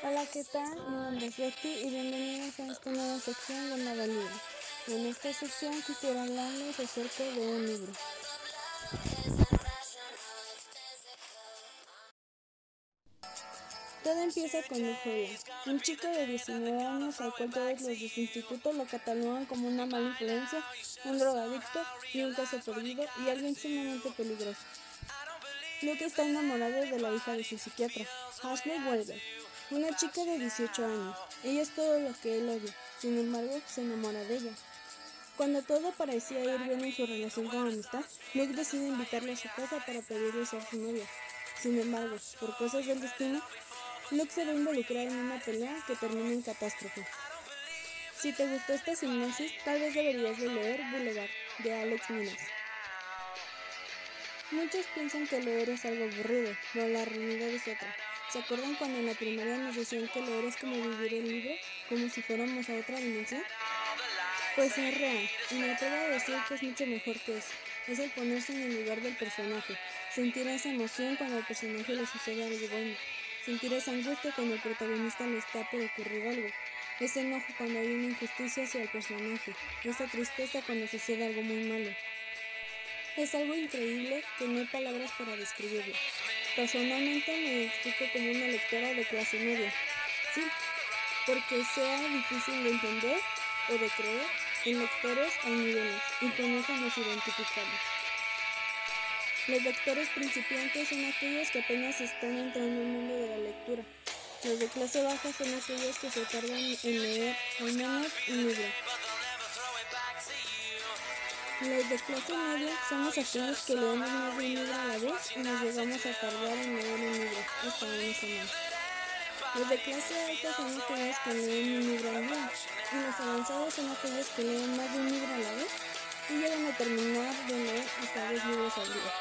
Hola, ¿qué tal? Mi nombre es Betty y bienvenidos a esta nueva sección llamada Libro. En esta sección quisiera hablarles acerca de un libro. Todo empieza con Nicola, un chico de 19 años al cual todos los de instituto lo catalogan como una mala influencia, un drogadicto y un caso perdido y alguien sumamente peligroso. Luke está enamorado de la hija de su psiquiatra, Ashley Welber, una chica de 18 años. Ella es todo lo que él odia, sin embargo, se enamora de ella. Cuando todo parecía ir bien en su relación con amistad, Luke decide invitarle a su casa para pedirle ser su novia. Sin embargo, por cosas del destino, Luke se va a involucrar en una pelea que termina en catástrofe. Si te gustó esta sinopsis, tal vez deberías de leer Boulevard, de Alex Minas. Muchos piensan que leer es algo aburrido, pero la realidad es otra. ¿Se acuerdan cuando en la primaria nos decían que leer es como vivir el libro, como si fuéramos a otra dimensión? Pues es real, y me atrevo a decir que es mucho mejor que eso. Es el ponerse en el lugar del personaje, sentir esa emoción cuando al personaje le sucede algo bueno, sentir esa angustia cuando el protagonista le está por ocurrir algo, ese enojo cuando hay una injusticia hacia el personaje, esa tristeza cuando sucede algo muy malo. Es algo increíble no palabras para describirlo. Personalmente me identifico como una lectora de clase media, sí, porque sea difícil de entender o de creer, en lectores hay niveles y con eso nos identificamos. Los lectores principiantes son aquellos que apenas están entrando al mundo de la lectura. Los de clase baja son aquellos que se tardan en leer al menos un libro. Los de clase media somos aquellos que leemos más de un libro a la vez y nos llegamos a tardar en leer un libro hasta una semana. Los de clase alta son aquellos que leen un libro al día y los avanzados son aquellos que leen más de un libro a la vez y llegan a terminar de leer hasta dos libros al día.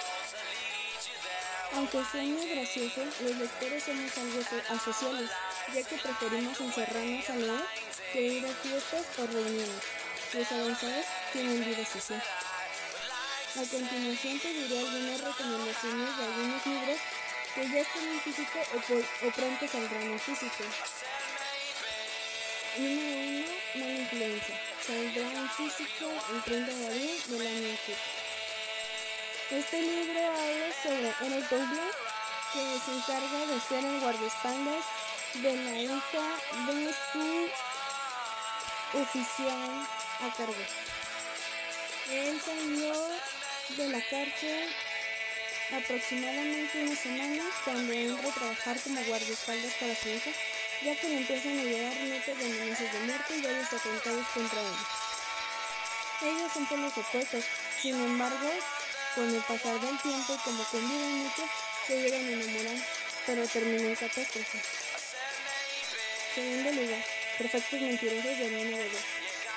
Aunque suene gracioso, los lectores somos algo asociales, ya que preferimos encerrarnos a leer que ir a fiestas o reuniones. Los avanzados tienen vida social. A continuación te diré algunas recomendaciones de algunos libros que ya están en físico o, pronto saldrán en físico. Número 1. Mala influencia. Saldrá en físico el 30 de abril del año en. Este libro habla sobre Eros Doble, que se encarga de ser el guardaespaldas de la hija de su oficial a cargo. Él salió de la cárcel aproximadamente una semana cuando entra a trabajar como guardaespaldas para su hija, ya que le empiezan a llegar notas de amenazas de muerte y varios atentados contra él. Ellos son por los opuestos, sin embargo, con el pasar del tiempo y como conviven mucho, se llegan a enamorar, pero termina en catástrofe. Segundo lugar, Perfectos Mentirosos de Elena.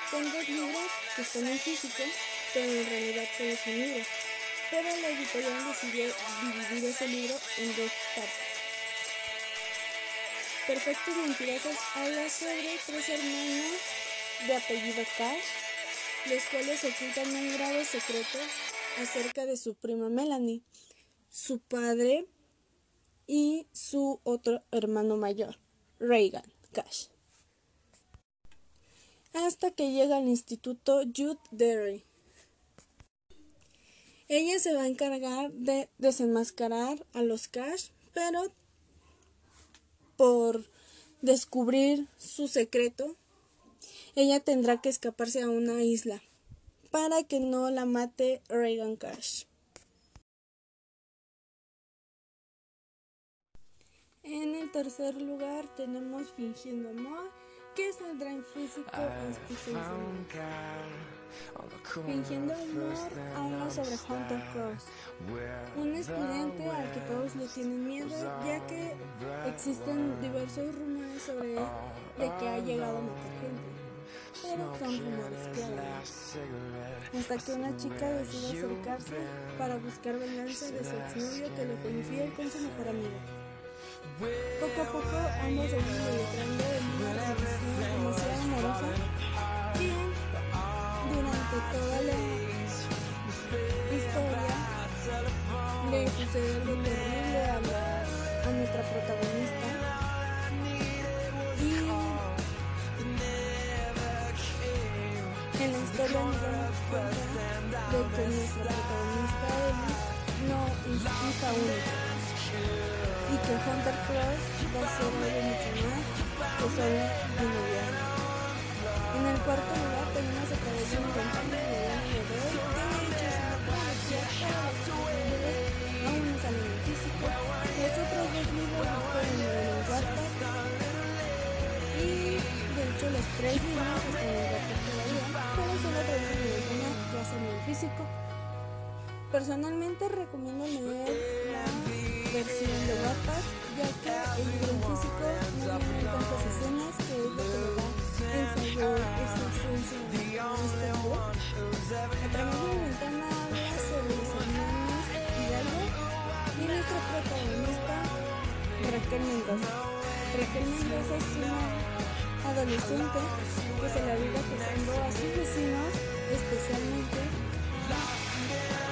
Son dos libros que están en físico, en realidad solo es. Pero la editorial decidió dividir ese libro en dos partes. Perfectos Mentirosos habla sobre tres hermanos de apellido Cash, los cuales ocultan un grave secreto acerca de su prima Melanie, su padre y su otro hermano mayor, Reagan Cash. Hasta que llega al instituto Jude Derry. Ella se va a encargar de desenmascarar a los Cash, pero por descubrir su secreto, ella tendrá que escaparse a una isla para que no la mate Reagan Cash. En el tercer lugar tenemos Fingiendo Amor, que saldrá en físico este 6 Fingiendo Amor habla sobre Hunter Cross, un estudiante al que todos le tienen miedo, ya que existen diversos rumores sobre él de que ha llegado a matar gente. Pero son rumores claros. Hasta que una chica decide acercarse para buscar venganza de su exnovio que le fue infiel con su mejor amigo. Poco a poco ambos se van le sucede algo terrible a, la, a nuestra protagonista. Y en la historia de que nuestra protagonista no es hija única. Y que Hunter Cross va a ser algo mucho más que solo un. En el cuarto lugar tenemos a través de un compañero de Daniel tres libros están Wattpad todavía, pero solo a través de ventana ya salen en físico. Personalmente recomiendo leer la versión de Wattpad ya que el libro físico no tiene tantas escenas que es lo que le da en sabor esa esencia. A través de mi ventana habla sobre los hermanos Hidalgo y nuestra protagonista Raquel Mendoza. Raquel Mendoza es una adolescente que se la vive acusando a sus vecinos, especialmente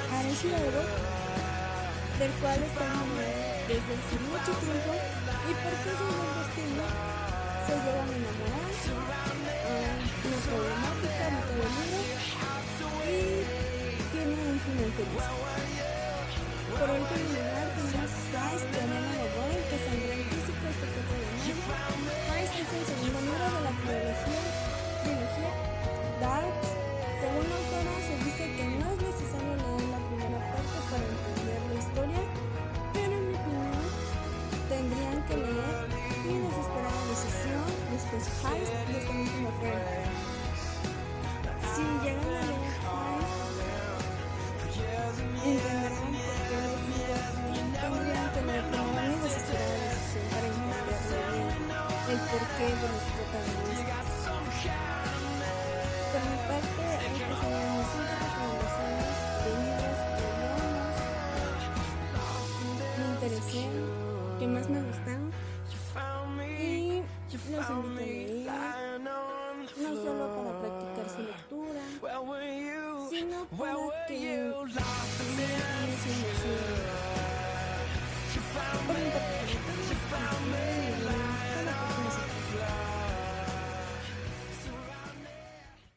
a Hidalgo, del cual está enamorada desde hace mucho tiempo. Y por cosas del destino se llegan a enamorar una problemática mitad del libro y tiene un final feliz. Por último lugar tenemos Heist de Elena Loboy que saldrá en físico este 4 de mayo. Heist es el segundo libro de la trilogía, trilogía Dark. Según la autora se dice que no es necesario que de los protagonistas. Por mi parte, estas serían mis cinco de que me que más me gustaron y los invito a no solo para practicar su lectura, sino para que se emocionen. Por mi fly.